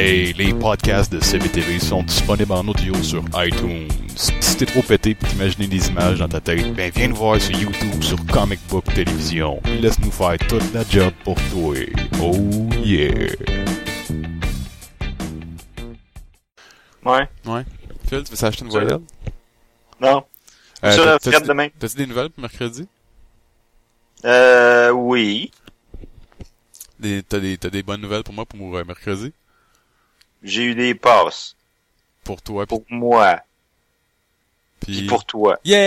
Hey, les podcasts de CBTV sont disponibles en audio sur iTunes. Si t'es trop pété pour t'imaginer des images dans ta tête, ben viens nous voir sur YouTube sur Comic Book Télévision. Laisse-nous faire toute la job pour toi. Oh yeah! Ouais. Ouais. Phil, tu veux s'acheter une voyelle? Non. Euh, Sur t'as- la demain. T'as-tu des nouvelles pour mercredi? Euh, oui. Des- T'as des, t'as des bonnes nouvelles pour moi pour euh, mercredi? J'ai eu des passes. Pour toi pis, Pour moi. pis... Puis pour toi. Yay!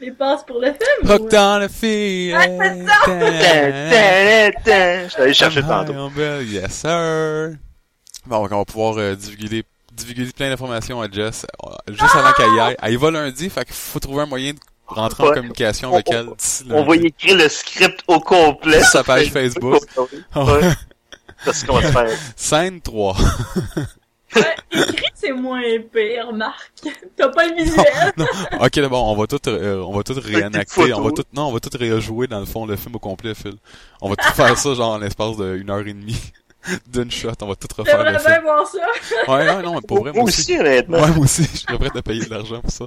Les passes pour le film? Hooked ou- on a feeling. Je suis allé chercher tantôt. Yes, sir. Bon, donc on va pouvoir euh, divulguer, divulguer plein d'informations à Jess euh, juste avant qu'elle y aille. Elle y va lundi, fait qu'il faut trouver un moyen de rentrer en Ouais. communication On- avec on- elle d'ici On va y écrire le script au complet. Sur sa page Facebook. Ouais. C'est ce qu'on va faire? Scène 3. Ouais, écrit, c'est moins pire, Marc. T'as pas le visuel? non, ok, bon, on va tout, euh, on va tout réenacter, on va tout, non, on va tout réjouer dans le fond le film au complet, Phil. On va tout faire ça genre en l'espace d'une heure et demie. D'une shot, on va tout refaire film. bien voir ça. Ouais, non, non, mais pour vrai, moi Moi aussi. honnêtement. Ouais, moi aussi, je serais prêt à payer de l'argent pour ça.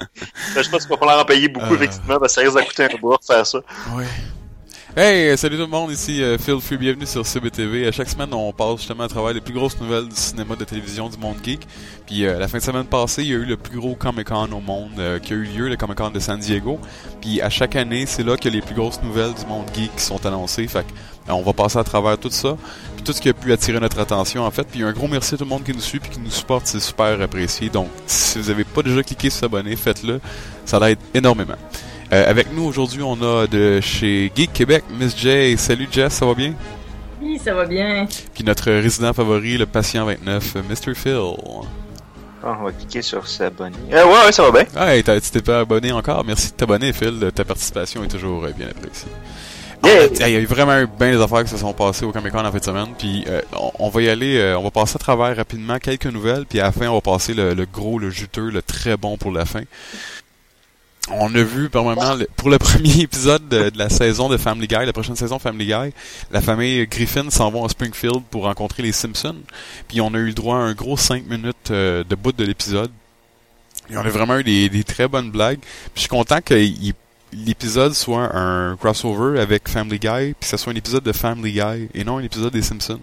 Je pense qu'il va falloir en payer beaucoup, Euh. effectivement, parce que ça risque de coûter un bourg faire ça. Ouais. Hey, salut tout le monde, ici euh, Phil Free, bienvenue sur CBTV. À chaque semaine, on passe justement à travers les plus grosses nouvelles du cinéma, de télévision, du monde geek. Puis euh, la fin de semaine passée, il y a eu le plus gros Comic-Con au monde euh, qui a eu lieu, le Comic-Con de San Diego. Puis à chaque année, c'est là que les plus grosses nouvelles du monde geek sont annoncées. Fait euh, on va passer à travers tout ça, puis tout ce qui a pu attirer notre attention en fait. Puis un gros merci à tout le monde qui nous suit puis qui nous supporte, c'est super apprécié. Donc, si vous avez pas déjà cliqué sur s'abonner, faites-le. Ça l'aide énormément. Euh, avec nous aujourd'hui, on a de chez Geek Québec, Miss J. Salut Jess, ça va bien? Oui, ça va bien. Puis notre résident favori, le patient 29, euh, Mr. Phil. Ah, on va cliquer sur s'abonner. Euh, ouais, ouais, ça va bien. Ah, hey, t'as- tu t'es pas abonné encore. Merci de t'abonner, Phil. Ta participation est toujours euh, bien appréciée. Yeah. Il y a eu vraiment eu bien des affaires qui se sont passées au Comic Con en fin de semaine. Puis euh, on, on va y aller, euh, on va passer à travers rapidement quelques nouvelles. Puis à la fin, on va passer le, le gros, le juteux, le très bon pour la fin. On a vu par moment, pour le premier épisode de, la saison de Family Guy, la prochaine saison Family Guy, la famille Griffin s'en va à Springfield pour rencontrer les Simpsons. Puis on a eu le droit à un gros 5 minutes euh, de bout de l'épisode. Et on a vraiment eu des, très bonnes blagues. Puis je suis content que l'épisode soit un crossover avec Family Guy, puis que ce soit un épisode de Family Guy et non un épisode des Simpsons.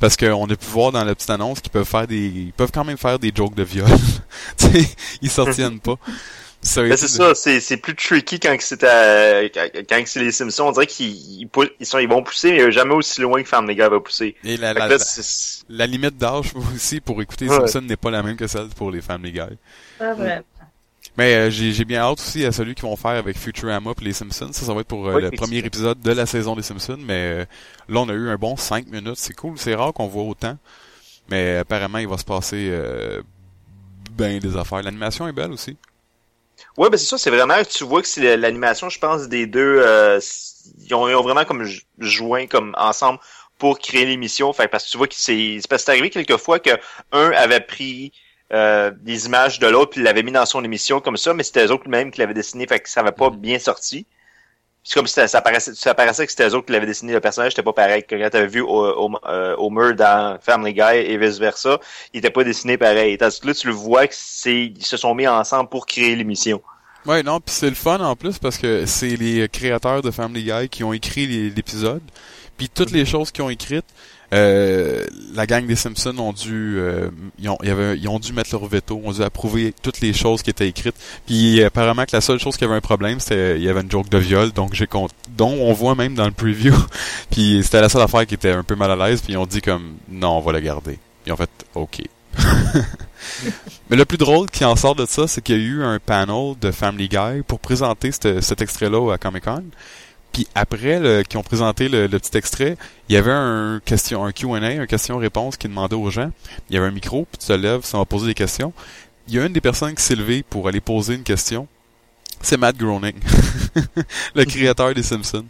Parce qu'on a pu voir dans la petite annonce qu'ils peuvent faire des, ils peuvent quand même faire des jokes de viol. ils s'en tiennent pas. Été c'est ça, c'est, c'est plus tricky quand que c'est à- quand, c'est les Simpsons. On dirait qu'ils ils, pou- ils sont, ils vont pousser, mais jamais aussi loin que Family Guy va pousser. Et la, la, là, la, limite d'âge aussi pour écouter les Ouais. Simpsons n'est pas la même que celle pour les Family Guy. Pas vrai. Mais euh, j'ai j'ai bien hâte aussi à celui qu'ils vont faire avec Futurama et les Simpsons. Ça, ça va être pour euh, Oui, le premier épisode de la saison des Simpsons. Mais euh, là, on a eu un bon 5 minutes. C'est cool. C'est rare qu'on voit autant. Mais apparemment, il va se passer euh, ben des affaires. L'animation est belle aussi. Ouais, ben c'est ça, c'est vraiment, tu vois que c'est l'animation, je pense, des deux, euh, ils, ont, ils ont vraiment comme jo- joint comme ensemble pour créer l'émission. Fait parce que tu vois que c'est, c'est parce que c'est arrivé quelquefois que un avait pris euh, des images de l'autre puis l'avait mis dans son émission comme ça, mais c'était eux autres même qui l'avaient dessiné, fait que ça avait pas bien sorti. C'est comme si ça, paraissait, ça paraissait que c'était eux autres qui l'avaient dessiné, le personnage était pas pareil. Que Quand t'avais vu euh, Homer dans Family Guy et vice versa, il était pas dessiné pareil. Tandis que là, tu le vois que c'est, ils se sont mis ensemble pour créer l'émission. Ouais, non, puis c'est le fun en plus parce que c'est les créateurs de Family Guy qui ont écrit l'épisode. Puis toutes les choses qu'ils ont écrites, euh, la gang des Simpsons ont dû, euh, ils, ont, il y avait- ils ont dû mettre leur veto, ont dû approuver toutes les choses qui étaient écrites. Puis apparemment que la seule chose qui avait un problème, c'était il y avait une joke de viol, donc j'ai dont on voit même dans le preview. puis c'était la seule affaire qui était un peu mal à l'aise. Puis ils ont dit comme non, on va la garder. Ils ont fait ok. Mais le plus drôle qui en sort de ça, c'est qu'il y a eu un panel de Family Guy pour présenter cet extrait-là à Comic Con. Puis après, le, qui ont présenté le, le petit extrait, il y avait un question, un Q&A, un question-réponse qui demandait aux gens. Il y avait un micro, puis tu te lèves, ça va poser des questions. Il y a une des personnes qui s'est levée pour aller poser une question. C'est Matt Groening, le créateur des Simpsons.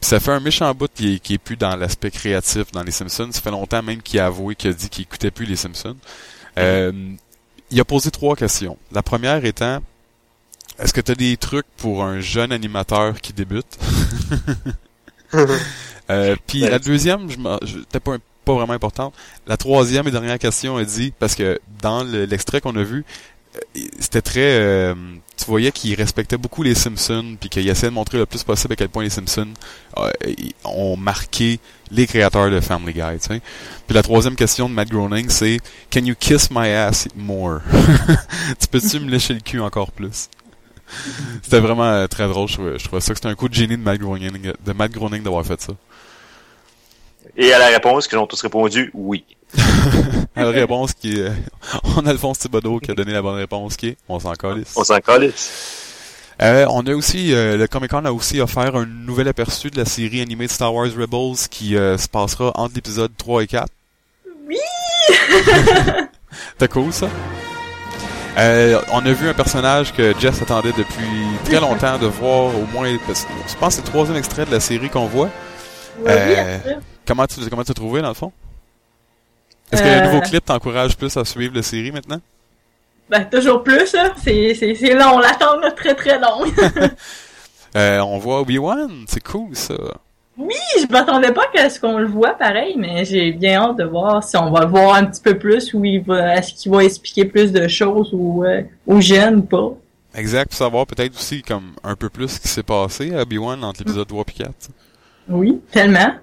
Puis ça fait un méchant bout qui est, est plus dans l'aspect créatif dans les Simpsons. Ça fait longtemps même qu'il a avoué qu'il a dit qu'il écoutait plus les Simpsons. Euh, il a posé trois questions. La première étant est-ce que tu as des trucs pour un jeune animateur qui débute? euh, puis Ben, la deuxième, je c'était pas pas vraiment importantes. La troisième et dernière question a dit, parce que dans le- l'extrait qu'on a vu, euh, c'était très... euh, tu voyais qu'il respectait beaucoup les Simpsons, puis qu'il essayait de montrer le plus possible à quel point les Simpsons euh, ont marqué les créateurs de Family Guy, tu sais. Puis la troisième question de Matt Groening, c'est « Can you kiss my ass more? » Tu peux-tu me lécher le cul encore plus? C'était vraiment euh, très drôle, je trouvais, je trouvais ça que c'était un coup de génie de Matt Groening, de Matt Groening d'avoir fait ça. Et à la réponse, qu'ils ont tous répondu oui. La réponse qui est... On a Alphonse Thibodeau qui a donné la bonne réponse qui est « On s'en calisse ». On s'en calisse. Euh, on a aussi, euh, le Comic Con a aussi offert un nouvel aperçu de la série animée de Star Wars Rebels qui euh, se passera entre l'épisode 3 et 4. Oui! C'était cool ça? Euh, on a vu un personnage que Jess attendait depuis très longtemps de voir au moins, je pense que c'est le troisième extrait de la série qu'on voit. Oui, Euh. Comment tu comment tu as trouvé dans le fond? Est-ce que Euh. le nouveau clip t'encourage plus à suivre la série maintenant? Ben, toujours plus, là. C'est, long. L'attente est très très long. Euh, on voit Obi-Wan, c'est cool ça. Je m'attendais pas qu'à ce qu'on le voit pareil, mais j'ai bien hâte de voir si on va le voir un petit peu plus ou il va, est-ce qu'il va expliquer plus de choses ou, euh, aux jeunes ou pas. Exact, pour savoir peut-être aussi comme un peu plus ce qui s'est passé à Obi-Wan entre l'épisode 3 et 4. Oui, tellement.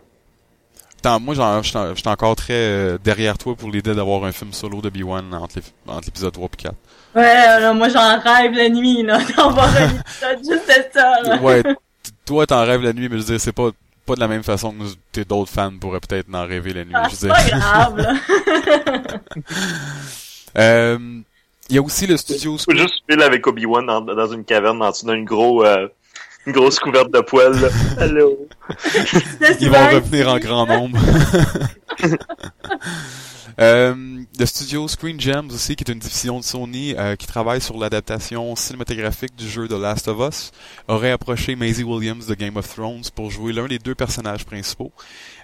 Tant, moi, j'en- j'étais j'étais encore très euh, derrière toi pour l'idée d'avoir un film solo entre les- entre l'épisode 3 et 4. Ouais, là, moi j'en rêve la nuit, là, d'en voir un épisode juste de ça, là. Ouais, toi, t'en rêves la nuit, mais je veux dire, c'est pas, pas de la même façon que nous, t'es d'autres fans pourraient peut-être en rêver la nuit. Ah, c'est pas grave, là. Euh, Il y a aussi le studio Faut juste Phil avec Obi-Wan dans, dans une caverne en dessous d'une gros, euh, une grosse couverte de poils. là. Allô? C'est Ils vont revenir en grand nombre. Euh, le studio Screen Gems aussi, qui est une division de Sony euh, qui travaille sur l'adaptation cinématographique du jeu The Last of Us, aurait approché Maisie Williams de Game of Thrones pour jouer l'un des deux personnages principaux.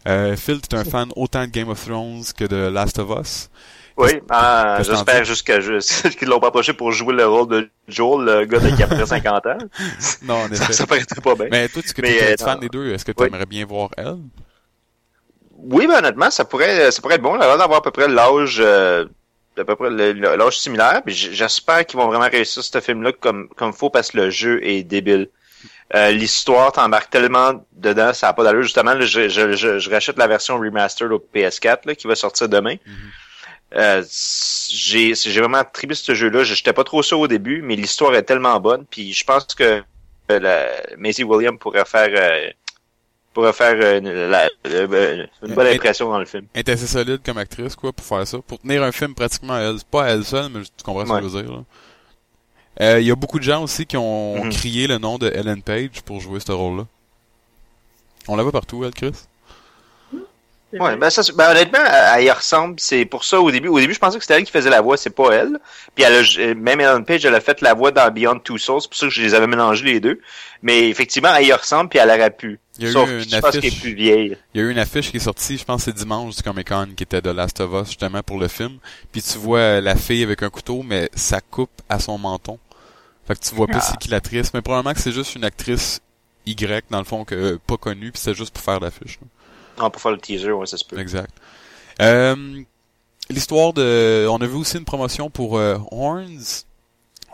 Euh, Phil, tu es un fan autant de Game of Thrones que de Last of Us? Oui, ah, j'espère juste que je, qu'ils l'ont pas approché pour jouer le rôle de Joel, le gars de qui a près 50 ans. Non, en Ça, effet. ça paraîtrait pas bien. Mais toi, tu es euh, fan des deux, est-ce que tu Oui. aimerais bien voir elle? Oui, ben honnêtement, ça pourrait, ça pourrait être bon. A d'avoir à peu près l'âge, euh, à peu près l'âge similaire. J'espère qu'ils vont vraiment réussir ce film-là comme comme faut parce que le jeu est débile. Euh, L'histoire t'embarque tellement dedans, ça a pas d'allure. Justement, là, je, je, je, je rachète la version remastered au PS4 là, qui va sortir demain. Mhm. Euh, j'ai j'ai vraiment trippé ce jeu-là. Je- J'étais pas trop sûr au début, mais l'histoire est tellement bonne. Puis je pense que euh, la, Maisie Williams pourrait faire pourrait faire euh, une, la- euh, une bonne impression dans le film. Elle est assez solide comme actrice, quoi, pour faire ça. Pour tenir un film pratiquement à elle. Pas à elle seule, mais tu comprends ce que je veux dire, là. Euh, Il y a beaucoup de gens aussi qui ont Mhm. crié le nom de Ellen Page pour jouer ce rôle-là. On la voit partout, elle, Chris? Ouais, ben, ça, ben, honnêtement, elle elle y ressemble. C'est pour ça au début. Au début, je pensais que c'était elle qui faisait la voix, c'est pas elle. Puis elle a, euh, même Ellen Page, elle a fait la voix dans Beyond Two Souls. C'est pour ça que je les avais mélangés les deux. Mais effectivement, elle y ressemble puis elle aurait pu. Il y a eu Sauf une je pense qu'elle est affiche. plus vieille. Il y a eu une affiche qui est sortie, je pense que c'est dimanche du Comic Con, qui était de Last of Us, justement, pour le film. Puis tu vois euh, la fille avec un couteau, mais ça coupe à son menton. Fait que tu vois pas Ah. c'est qui l'actrice, mais probablement que c'est juste une actrice Y, dans le fond, que pas connue, puis c'est juste pour faire l'affiche. là. Non, pour faire le teaser, ouais, ça se peut. Exact. Euh, l'histoire de... On a vu aussi une promotion pour euh, Horns,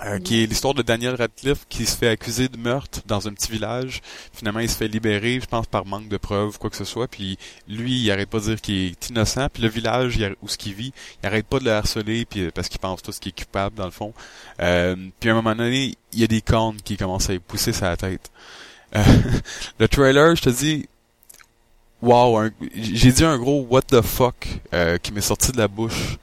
euh, qui est l'histoire de Daniel Radcliffe qui se fait accuser de meurtre dans un petit village. Finalement, il se fait libérer, je pense, par manque de preuves, quoi que ce soit. Puis lui, il arrête pas de dire qu'il est innocent. Puis le village où ce qu'il vit, il arrête pas de le harceler puis, euh, parce qu'il pense tout ce qui est coupable, dans le fond. Euh, puis à un moment donné, il y a des cornes qui commencent à pousser sa tête. Euh, le trailer, je te dis, wow, un- j'ai dit un gros what the fuck euh, qui m'est sorti de la bouche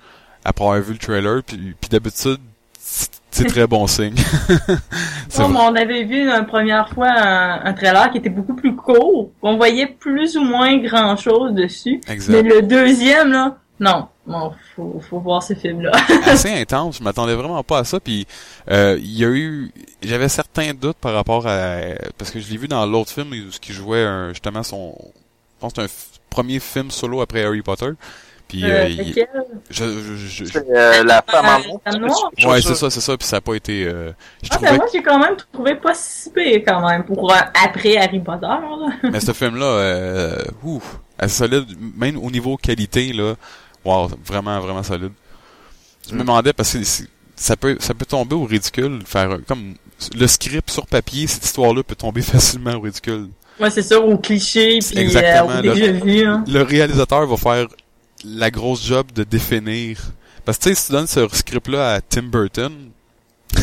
après avoir vu le trailer. Puis, puis d'habitude, c'est très bon signe. Comme vrai. on avait vu une première fois un, un trailer qui était beaucoup plus court, on voyait plus ou moins grand chose dessus. Mais Exact. le deuxième, là, non. Bon, faut, faut voir ce film-là. assez intense. Je m'attendais vraiment pas à ça. Puis euh, il y a eu, j'avais certains doutes par rapport à parce que je l'ai vu dans l'autre film où ce qui jouait un- justement son, pense que c'est un premier film solo après Harry Potter. Puis euh, Euh, il- lequel? je, je, je- je- C'est, euh, la femme en Euh, noir. Femme noire? Je ouais, c'est ça, c'est ça. Puis ça a pas été. euh, je Ah, trouvais ben moi, j'ai quand même trouvé pas si pire, quand même, pour euh, après Harry Potter, là. Mais ce film-là, euh, ouf, assez solide, même au niveau qualité, là. Wow, vraiment, vraiment solide. Je me demandais, parce que ça peut, ça peut tomber au ridicule, faire, un- comme, le script sur papier, cette histoire-là peut tomber facilement au ridicule. Ouais, c'est ça, au cliché, puis euh, exactement, au là. déjà vu. Hein. Le réalisateur va faire la grosse job de définir. Parce que, tu sais, si tu donnes ce script-là à Tim Burton,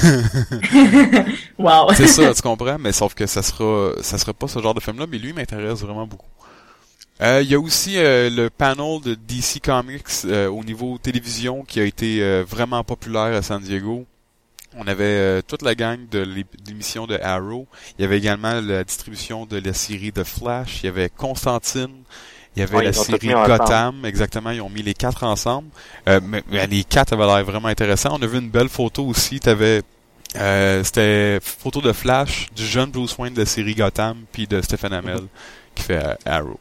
wow. C'est ça, tu comprends, mais sauf que ça sera ça sera pas ce genre de film-là, mais lui m'intéresse vraiment beaucoup. Euh, Il y a aussi euh, le panel de DC Comics euh, au niveau télévision qui a été euh, vraiment populaire à San Diego. On avait euh, toute la gang de l'é- l'émission de Arrow. Il y avait également la distribution de la série The Flash. Il y avait Constantine. Il y avait Ouais, la série. Gotham. Exactement, ils ont mis les quatre ensemble. Euh, mais, mais les quatre avaient l'air vraiment intéressants. On a vu une belle photo aussi. T'avais euh, c'était photo de Flash du jeune Bruce Wayne de la série Gotham puis de Stephen Amell qui fait euh, Arrow.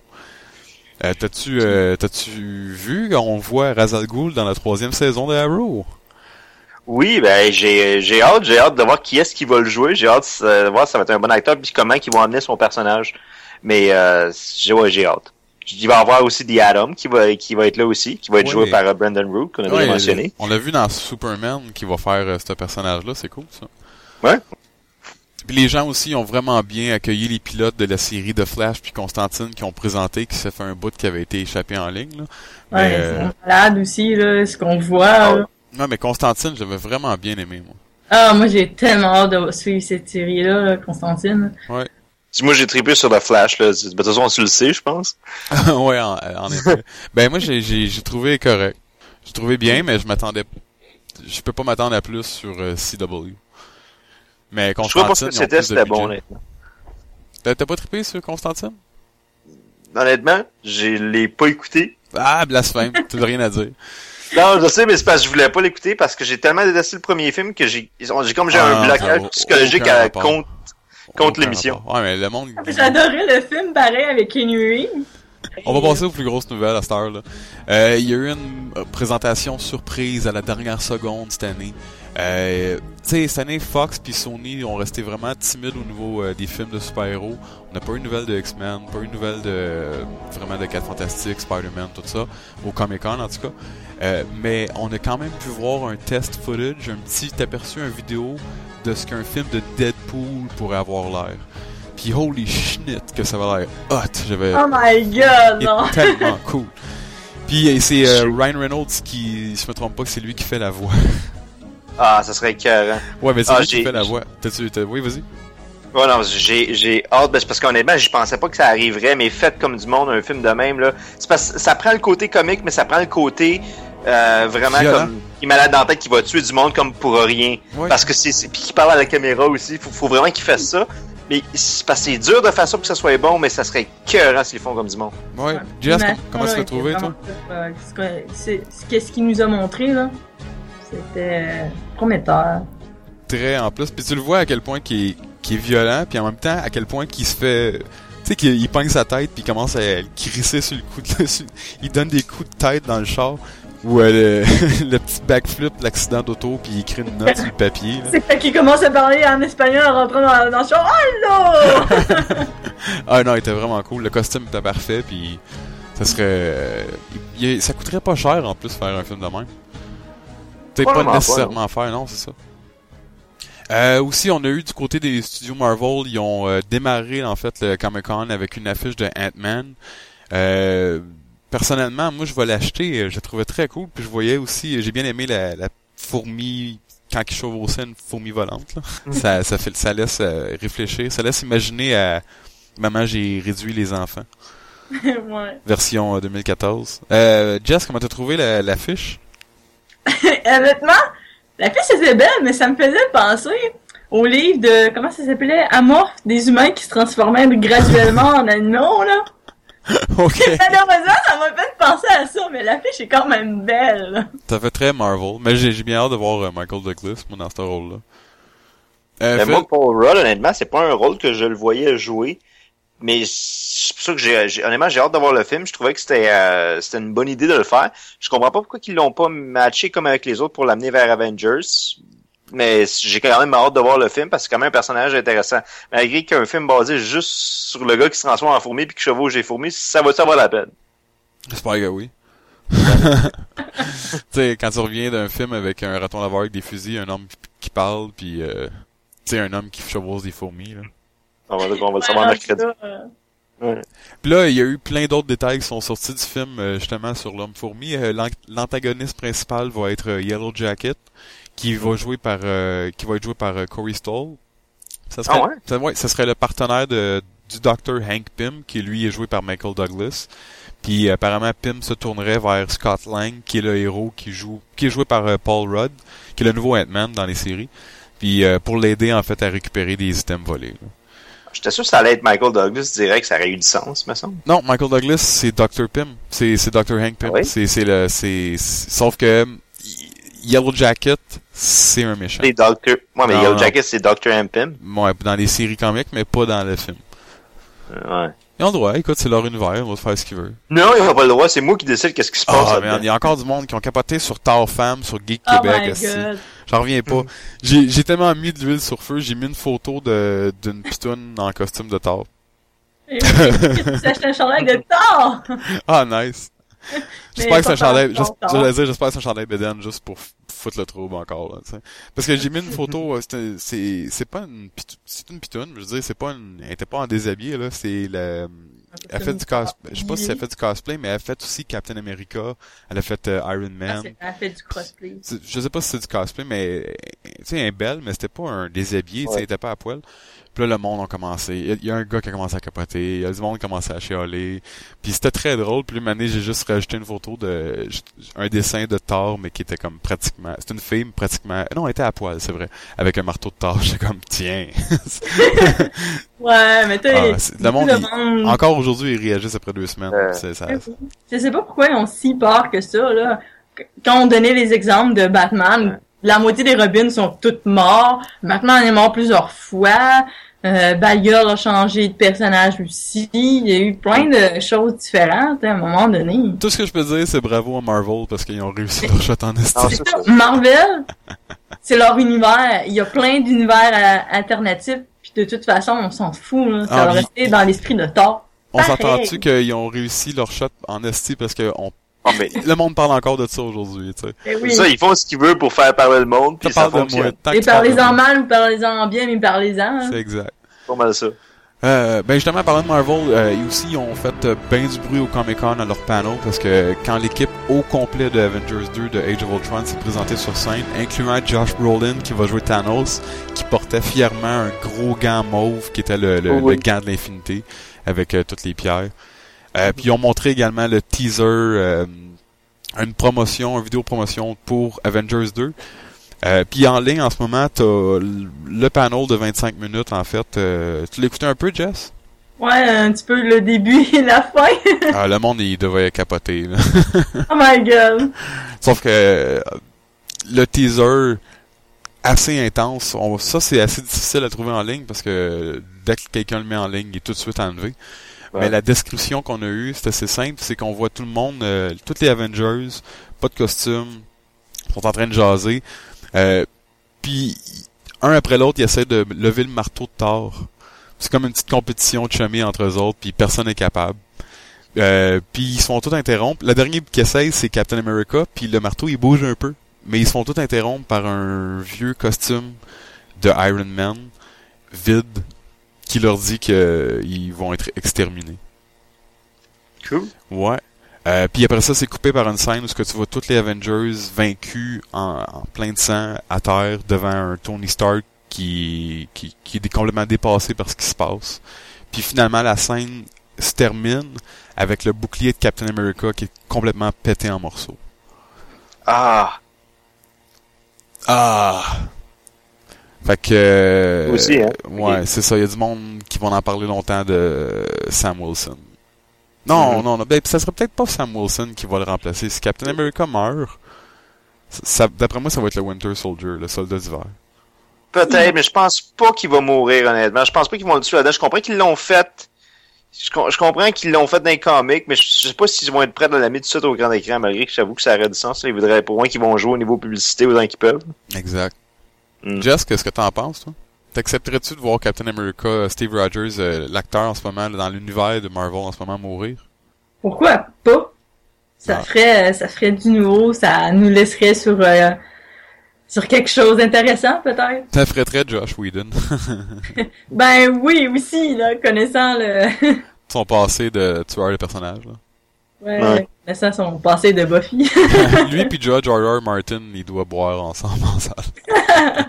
T'as-tu t'as-tu vu on voit Ra's al Ghul dans la troisième saison de Arrow? Oui, ben j'ai j'ai hâte, j'ai hâte de voir qui est-ce qui va le jouer. J'ai hâte euh, de voir si ça va être un bon acteur puis comment ils vont amener son personnage. Mais euh, j'ai ouais, j'ai hâte. Il va y avoir aussi The Atom qui va qui va être là aussi, qui va être Ouais. joué par euh, Brandon Root qu'on a Ouais, déjà mentionné. On l'a vu dans Superman qui va faire euh, ce personnage-là, c'est cool ça. Ouais. Puis les gens aussi ont vraiment bien accueilli les pilotes de la série de Flash puis Constantine qui ont présenté qui s'est fait un bout qui avait été échappé en ligne. Là. Ouais, Mais, euh, c'est malade aussi, là, ce qu'on voit. Ah, là. Non mais Constantine, j'avais vraiment bien aimé moi. Ah, moi, j'ai tellement hâte de suivre cette série-là, là, Constantine. Si moi j'ai trippé sur The Flash là, de toute façon tu le sais, je pense. ouais, en, en effet. ben moi j'ai j'ai j'ai trouvé correct. J'ai trouvé bien, mais je m'attendais je peux pas m'attendre à plus sur euh, CW. Mais Je trouvais pas Constantine, que c'était bon honnêtement. T'as t'as pas trippé sur Constantine? Honnêtement, je l'ai pas écouté. Ah, blasphème, t'as rien à dire. Non, je sais, mais c'est parce que je voulais pas l'écouter parce que j'ai tellement détesté le premier film que j'ai comme j'ai Ah, un ça blocage psychologique à, contre Contre l'émission. Ouais, mais le monde. J'adorais le film pareil avec Kenny Reeves. On va passer aux plus grosses nouvelles à cette heure-là. Euh, il y a eu une euh, présentation surprise à la dernière seconde cette année. Euh, cette année, Fox puis Sony ont resté vraiment timides au niveau euh, des films de super-héros. On n'a pas eu de nouvelles de X-Men, pas eu de nouvelles de euh, vraiment de 4 Fantastiques, Spider-Man, tout ça, au Comic-Con en tout cas. Euh, mais on a quand même pu voir un test footage, un petit aperçu, un vidéo de ce qu'un film de Deadpool pourrait avoir l'air. Puis holy shit que ça va l'air hot. J'avais Oh my god, non. tellement cool. Puis euh, c'est euh, Ryan Reynolds qui, si je me trompe pas, que c'est lui qui fait la voix. Ah, ça serait écœurant. Ouais, mais c'est Ah, lui qui fait la voix. T'as-tu, t'as- oui, vas-y. Ouais, non, j'ai, j'ai hâte, ben, c'est parce qu'honnêtement, j'y pensais pas que ça arriverait, mais fait comme du monde, un film de même, là. C'est parce que ça prend le côté comique, mais ça prend le côté, euh, vraiment Violent. comme, qui est malade dans la tête, qui va tuer du monde comme pour rien. Ouais. Parce que c'est, c'est puis qui parle à la caméra aussi, faut, faut vraiment qu'il fasse ça. Mais c'est dur de faire ça pour que ça soit bon, mais ça serait écœurant s'ils font comme du monde. Ouais. Jess, comment tu l'as trouvé, toi? euh, Qu'est-ce qu'il nous a montré, là? C'était euh, prometteur. Très en plus. Puis tu le vois à quel point qu'il est, qu'il est violent, puis en même temps à quel point qu'il se fait... Tu sais, qu'il il pogne sa tête, puis il commence à le crisser sur le coup de... Il donne des coups de tête dans le char. Ou euh, le, le petit backflip, l'accident d'auto, puis il écrit une note sur le papier. là. C'est qu'il commence à parler en espagnol en rentrant dans, dans le show. Oh! Ah non, il était vraiment cool. Le costume était parfait, puis ça serait, euh, il- il- ça coûterait pas cher en plus faire un film de même. Peut-être pas pas, nécessairement à faire, non, c'est ça. Euh, aussi, on a eu du côté des studios Marvel, ils ont euh, démarré en fait le Comic Con avec une affiche de Ant-Man. Euh, personnellement, moi, je vais l'acheter. euh, Je la trouvais très cool. Puis je voyais aussi, j'ai bien aimé la, la fourmi quand il chevauchait une fourmi volante. là. ça, ça fait, ça laisse euh, réfléchir, ça laisse imaginer à Maman, j'ai réduit les enfants. ouais. Version euh, 2014. Euh, Jess, comment t'as trouvé la- l'affiche? Honnêtement, la fille c'était belle, mais ça me faisait penser au livre de, comment ça s'appelait? Amorphe, des humains qui se transformaient graduellement en animaux, là. ok. Malheureusement, ça m'a fait penser à ça, mais l'affiche est quand même belle. là. Ça fait très Marvel. Mais j'ai j'ai bien hâte de voir euh, Michael Douglas, moi, dans ce rôle-là. Euh, moi, Paul Rudd, honnêtement, c'est pas un rôle que je le voyais jouer. Mais c'est pour ça que j'ai, j'ai- honnêtement, j'ai hâte de voir le film. Je trouvais que c'était, euh, c'était une bonne idée de le faire. Je comprends pas pourquoi ils l'ont pas matché comme avec les autres pour l'amener vers Avengers. Mais j'ai quand même hâte de voir le film parce que c'est quand même un personnage intéressant. Malgré qu'un film basé juste sur le gars qui se transforme en fourmi puis qui chevauche des fourmis, ça va ça vaut la peine. J'espère que oui. tu sais, quand tu reviens d'un film avec un raton laveur avec des fusils, un homme qui parle, puis euh, tu sais, un homme qui chevauche des fourmis, là. On va, on va le savoir mercredi. Euh, Ouais. Puis là, il y a eu plein d'autres détails qui sont sortis du film, euh, justement, sur l'homme fourmi. Euh, l'an- L'antagoniste principal va être Yellow Jacket, qui va jouer par, euh, qui va être joué par euh, Corey Stoll. Ça serait, Ah ouais? ça, ouais, ça serait le partenaire de, du Dr. Hank Pym, qui lui est joué par Michael Douglas. Puis apparemment, Pym se tournerait vers Scott Lang, qui est le héros qui joue, qui est joué par euh, Paul Rudd, qui est le nouveau Ant-Man dans les séries. Puis euh, pour l'aider en fait à récupérer des items volés. là. J'étais sûr que ça allait être Michael Douglas direct, ça aurait eu du sens, me semble. Non, Michael Douglas, c'est Dr. Pym. C'est, c'est Dr. Hank Pym. Ah oui? C'est, c'est le, c'est, sauf que Yellow Jacket, c'est un méchant. Les Doctor... Ouais, mais Non, Yellow. Jacket, c'est Dr. M. Pym. Ouais, dans les séries comiques, mais pas dans le film. Ouais. Ils ont le droit, écoute, c'est leur univers, ils vont faire ce qu'ils veulent. Non, il a pas le droit, c'est moi qui décide qu'est-ce qui se passe. Ah, man, il y a encore du monde qui ont capoté sur Tard Femme, sur Geek Oh Québec. J'en reviens pas. Mm. J'ai, j'ai tellement mis de l'huile sur feu, j'ai mis une photo de, d'une pitoune en costume de Thor. Et oui, tu achètes un chandail de Thor? Ah, nice. J'espère que c'est un chandail, j'espère que c'est un chandail bédaine juste pour f- foutre le trouble encore, là, tu sais. Parce que j'ai mis une photo, euh, c'est, c'est pas une c'est une pitoune, je veux dire, c'est pas une, elle était pas en déshabillé, là, c'est le, elle fait du cosplay, je sais pas si elle fait du cosplay, mais elle fait aussi Captain America, elle a fait euh, Iron Ah, Man. c'est- Elle fait du crossplay. C'est- Je sais pas si c'est du cosplay, mais, tu sais, elle est belle, mais c'était pas un déshabillé, tu sais, Ouais. elle était pas à poil. Puis là, le monde a commencé. Il y a- un gars qui a commencé à capoter. Il y a du monde qui a commencé à chialer. Puis c'était très drôle. Puis une année, j'ai juste rajouté une photo de un dessin de Thor, mais qui était comme pratiquement. C'était une fille pratiquement. Non, elle était à poil, c'est vrai, avec un marteau de Thor. J'étais comme tiens. Ouais, mais tu sais, Ah, c'est- le monde, de il- monde- Encore aujourd'hui, ils réagissent après deux semaines. Euh. C'est- ça- Je sais pas pourquoi ils ont si peur que ça, là. Qu- Quand on donnait les exemples de Batman, Ouais. la moitié des Robins sont toutes morts. Batman est mort plusieurs fois. Euh, Batgirl a changé de personnage aussi. Il y a eu plein de choses différentes hein, à un moment donné. Tout ce que je peux dire, c'est bravo à Marvel parce qu'ils ont réussi leur shot en estime. Marvel, c'est leur univers. Il y a plein d'univers euh, alternatifs. Puis de toute façon, on s'en fout. Là. Ça Ah, va oui. rester dans l'esprit de Thor. On s'entend-tu qu'ils ont réussi leur shot en esti parce que mais le monde parle encore de ça aujourd'hui, tu sais. Eh oui. ça, ils font ce qu'ils veulent pour faire parler le monde, puis Ça ça parle de moi. fonctionne. Et tu parles de parlez-en mal ou parlez-en bien, mais parlez-en. hein. C'est exact. Pas mal ça. Euh, ben justement, parlant de Marvel, euh, ils aussi ils ont fait euh, ben du bruit au Comic Con à leur panel parce que quand l'équipe au complet de Avengers 2 de Age of Ultron s'est présentée sur scène, incluant Josh Brolin qui va jouer Thanos, qui portait fièrement un gros gant mauve qui était le, le, Oh oui. le gant de l'infinité avec euh, toutes les pierres. Euh, puis ils ont montré également le teaser, euh, une promotion, une vidéo promotion pour Avengers 2. Euh, puis en ligne en ce moment, t'as le panel de 25 minutes en fait. Euh, tu l'écoutais un peu, Jess? Ouais, un petit peu le début et la fin. Ah, le monde, il devait capoter. là. oh my god. Sauf que euh, le teaser assez intense, on- ça c'est assez difficile à trouver en ligne parce que dès que quelqu'un le met en ligne, il est tout de suite enlevé. Ouais. Mais la description qu'on a eue, c'est assez simple, c'est qu'on voit tout le monde, euh, tous les Avengers, pas de costume, sont en train de jaser. Euh, puis un après l'autre, ils essaient de lever le marteau de Thor. C'est comme une petite compétition de chemin entre eux autres, puis personne n'est capable. Euh, puis ils se font tout interrompre. Le dernier qui essaye, c'est Captain America, puis le marteau, il bouge un peu. Mais ils se font tout interrompre par un vieux costume de Iron Man, vide, qui leur dit qu'ils vont être exterminés. Cool. Ouais. Euh, puis après ça, c'est coupé par une scène où ce que tu vois tous les Avengers vaincus en, en plein de sang à terre devant un Tony Stark qui, qui, qui est complètement dépassé par ce qui se passe. Puis finalement, la scène se termine avec le bouclier de Captain America qui est complètement pété en morceaux. Ah, Ah! Fait que... euh, Aussi, hein? Ouais, c'est ça. Il y a du monde qui vont en parler longtemps de Sam Wilson. Non, Mhm. non, non. Ben, ça serait peut-être pas Sam Wilson qui va le remplacer. Si Captain America meurt, ça, d'après moi, ça va être le Winter Soldier, le soldat d'hiver. peut-être, mais je pense pas qu'il va mourir, honnêtement. Je pense pas qu'ils vont le tuer là-dedans. Je comprends qu'ils l'ont fait. Je, com- je comprends qu'ils l'ont fait dans les comics, mais je, je sais pas s'ils vont être prêts de la mettre tout de suite au grand écran, malgré que j'avoue que ça aurait du sens. là. Ils voudraient pour moins qu'ils vont jouer au niveau publicité autant qu'ils peuvent. Exact. Mm. Jess, qu'est-ce que t'en penses, toi? T'accepterais-tu de voir Captain America, euh, Steve Rogers, euh, l'acteur en ce moment, là, dans l'univers de Marvel en ce moment, mourir? Pourquoi pas? Ça Ah. ferait, ça ferait du nouveau, ça nous laisserait sur, euh, sur quelque chose d'intéressant, peut-être. Ça ferait très Josh Whedon. Ben oui, aussi, là, connaissant le, Son passé de tueur de personnages. là. ouais, Ouais. Connaissant son passé de Buffy. Lui puis George R. R. Martin, ils doivent boire ensemble en salle.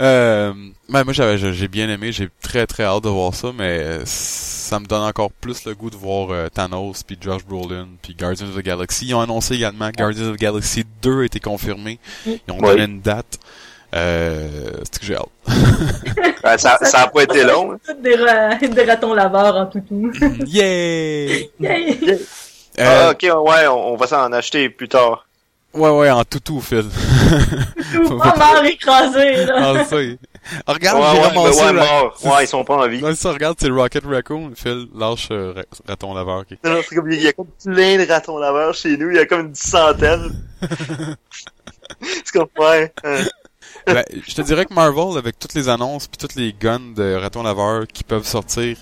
euh, ben, moi, j'avais, j'ai bien aimé, j'ai très très hâte de voir ça, mais euh, ça me donne encore plus le goût de voir euh, Thanos puis Josh Brolin puis Guardians of the Galaxy. Ils ont annoncé également que Guardians of the Galaxy 2 a été confirmé. Ils ont Oui. donné une date. Euh, c'est que j'ai hâte? Ouais, ça, ça a pas été long. hein. Des, ra- des ratons laveurs en toutou. Yeah! Yay! Euh, Ah, ok, ouais, on, on va s'en acheter plus tard. ouais, ouais, en toutou, Phil. Tout pas mort écrasé, là. Ah, Ah, regarde, ouais, j'ai ouais, ramassé ouais, mort. Ouais, ils sont pas en vie. Ouais, ça, regarde, c'est Rocket Raccoon. Phil, lâche euh, ra- raton laveur. ok. Non, non, c'est comme, il y a comme plein de ratons laveurs chez nous, il y a comme une centaine. c'est comme, ouais. euh, Ben, je te dirais que Marvel, avec toutes les annonces puis toutes les guns de raton laveur qui peuvent sortir,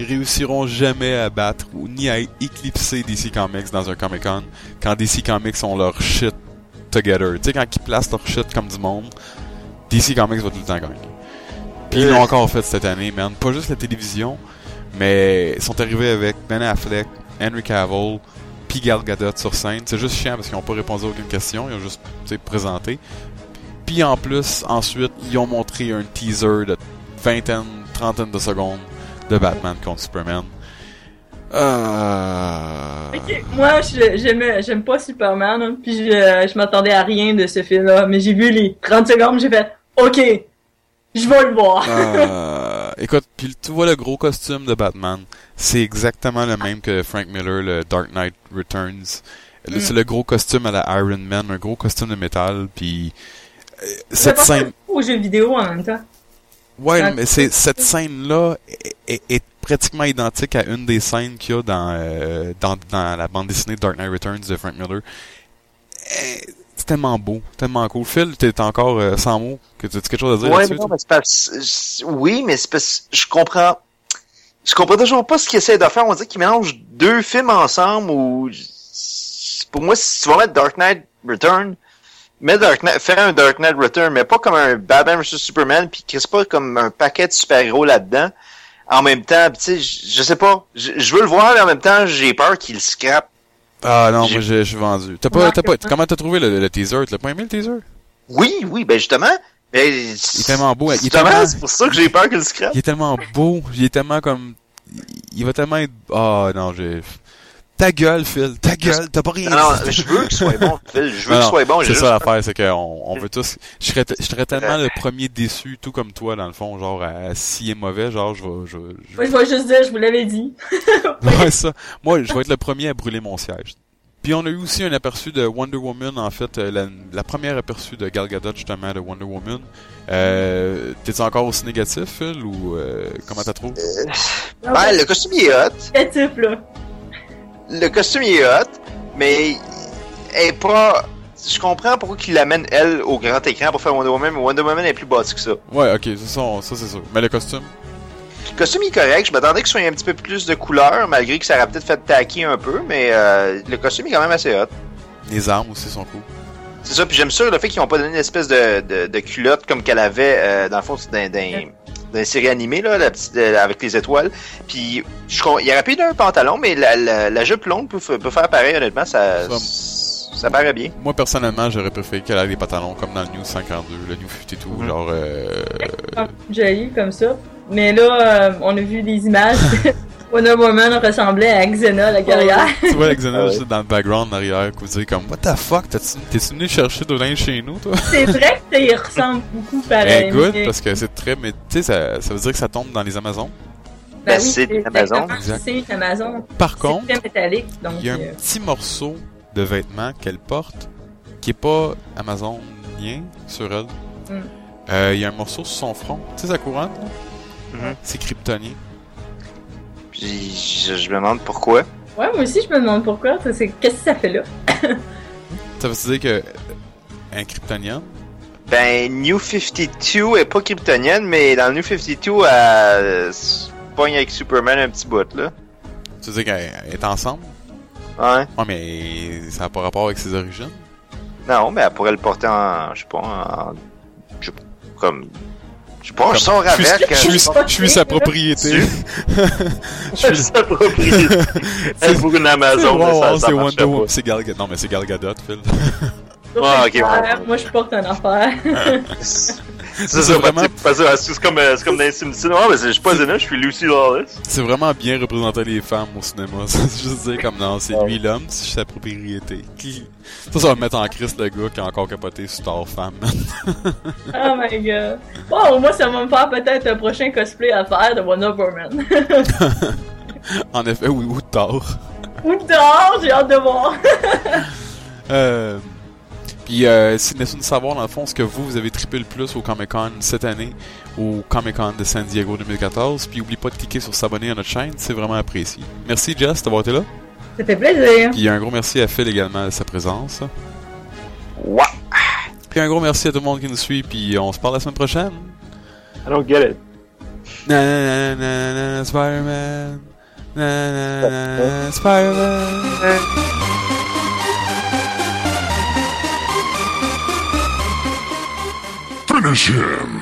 ils réussiront jamais à battre ou ni à éclipser DC Comics dans un Comic Con quand DC Comics ont leur shit together. Tu sais, quand ils placent leur shit comme du monde, DC Comics va tout le temps gagner. Puis ils l'ont encore fait cette année, man. Pas juste la télévision, mais ils sont arrivés avec Ben Affleck, Henry Cavill, puis Gal Gadot sur scène. C'est juste chiant parce qu'ils n'ont pas répondu à aucune question, ils ont juste présenté. Puis en plus, ensuite, ils ont montré un teaser de vingtaine, trentaine de secondes de Batman contre Superman. Euh... Ok, Moi, j'aime, pas Superman, hein, puis je, je m'attendais à rien de ce film-là, mais j'ai vu les 30 secondes, j'ai fait, ok, je vais le voir. Euh, écoute, puis tu vois le gros costume de Batman, c'est exactement le même que Frank Miller, le Dark Knight Returns. Mm. C'est le gros costume à la Iron Man, un gros costume de métal, puis cette scène, aux jeux vidéo en même temps. ouais, Ah, mais c'est cette scène-là est, est- est pratiquement identique à une des scènes qu'il y a dans, euh, dans dans la bande dessinée Dark Knight Returns de Frank Miller. Eh, C'est tellement beau, tellement cool. Phil, t'es encore euh, sans mots, que tu as quelque chose à dire Ouais, non, mais c'est parce, je- oui, mais c'est parce, je comprends, je comprends toujours pas ce qu'ils essaient de faire. On dirait qu'ils mélangent deux films ensemble ou, pour moi, si tu vas mettre Dark Knight Return, mets Dark Knight, fais un Dark Knight Return, mais pas comme un Batman vs Superman, puis crée pas comme un paquet de super-héros là-dedans. En même temps, pis tu sais, je sais pas, je veux le voir, mais en même temps, j'ai peur qu'il le scrape. Ah non, moi je je suis vendu. T'as pas, t'as pas, comment t'as trouvé le, le teaser? Tu l'as pas aimé le teaser? Oui, oui, ben justement, mais, il est tellement beau, il est Justement, tellement- c'est pour ça que j'ai peur qu'il le scrape. Il est tellement beau, il est tellement comme, il va tellement être, ah non, j'ai, ta gueule Phil, ta gueule, t'as pas rien Non, non, dit. je veux qu'il soit bon, Phil. Je veux Non, qu'il non, soit bon. C'est juste ça l'affaire, c'est qu'on on veut tous. Je serais, je serais tellement le premier déçu, tout comme toi, dans le fond, genre, à, s'il est mauvais, genre, je vais. Je, je- Moi, je vais juste dire, je vous l'avais dit. Ouais, ça. Moi, je vais être le premier à brûler mon siège. Puis on a eu aussi un aperçu de Wonder Woman, en fait, euh, la, la première aperçu de Gal Gadot, justement, de Wonder Woman. Euh, T'es encore aussi négatif, Phil, ou euh, comment t'as trouvé? Ben, le costume est hot. Type, là? Le costume il est hot, mais elle est pas. Je comprends pourquoi qu'il l'amène elle au grand écran pour faire Wonder Woman, mais Wonder Woman est plus basse que ça. Ouais, ok, ça, ça, ça c'est sûr. Mais le costume? Le costume il est correct. Je m'attendais qu'il soit un petit peu plus de couleur, malgré que ça aurait peut-être fait taquer un peu, mais euh, le costume est quand même assez hot. Les armes aussi sont cool. C'est ça, puis j'aime ça le fait qu'ils ont pas donné une espèce de, de, de culotte comme qu'elle avait euh, dans le fond c'est d'un d'un d'un série animée là, la petite euh, avec les étoiles. Puis je il aurait pu d'un pantalon, mais la, la, la jupe longue peut, faire pareil honnêtement, ça Ça- ça, paraît bien. Moi, personnellement, j'aurais préféré qu'elle ait des pantalons comme dans le New 52, le New 52, Mhm. genre... Euh... Joli, comme ça. Mais là, euh, on a vu des images. Wonder Woman ressemblait à Xena, la guerrière. tu vois l'Exena Ah ouais. juste dans le background derrière, que vous comme What the fuck, t'es-tu venu chercher de linge chez nous, toi? C'est vrai que il ressemble beaucoup pareil. Eh, good, mais- parce que c'est très... Mais tu sais, ça, ça veut dire que ça tombe dans les Amazones. Ben Ben, oui, c'est une Amazon. C'est Amazon. Par contre, très métallique, donc. il y a un euh, petit morceau de vêtement qu'elle porte qui est pas amazonien sur elle. Mm. Euh, Il y a un morceau sur son front. Tu sais, sa couronne? là? Mhm. C'est kryptonien. Puis je, je me demande pourquoi. Ouais, moi aussi, je me demande pourquoi. Qu'est-ce que ça fait là? Ça veut dire que... Un kryptonien, Ben New 52 est pas kryptonienne, mais dans le New 52 elle euh, se pogne avec Superman un petit bout là. ça veut dire qu'elle est ensemble? Ouais. Ouais, mais ça n'a pas rapport avec ses origines? Non, mais elle pourrait le porter en, je sais pas, en, je sais pas, comme, je pas, je sors je suis- avec. je suis, euh, je suis sa propriété. je suis sa propriété. Elle pour une Amazon, Wow, c'est Wonder Woman. C'est Gal Gadot. Non, mais c'est Gal Gadot, Phil. Ah, ok, bon. Moi, je porte une affaire. C'est c'est ça, vraiment- vraiment... parce que c'est comme, euh, c'est comme dans les Simpsons. Ah, mais c'est- je suis pas Zena, je suis Lucy Lawless. C'est vraiment bien représenter les femmes au cinéma. C'est juste dire comme non, c'est lui l'homme, c'est sa propriété. Qui- Ça, ça va me mettre en crise le gars qui a encore capoté sur Thor femme. oh my god. Bon, au moins, ça va me faire peut-être un prochain cosplay à faire de Wonder Woman. en effet, oui, ou Thor. Ou dehors, j'ai hâte de voir. Euh, puis, euh, si laissez-nous savoir, dans le fond, ce que vous, vous avez trippé le plus au Comic-Con cette année, au Comic-Con de San Diego 2014. Puis, n'oubliez pas de cliquer sur s'abonner à notre chaîne, c'est vraiment apprécié. Merci, Jess, d'avoir été là. Ça fait plaisir. Puis, un gros merci à Phil également de sa présence. What? Puis, un gros merci à tout le monde qui nous suit, puis on se parle la semaine prochaine. I don't get it. Na na na na na Spider-Man. Na na na na Spider-Man. Finish him!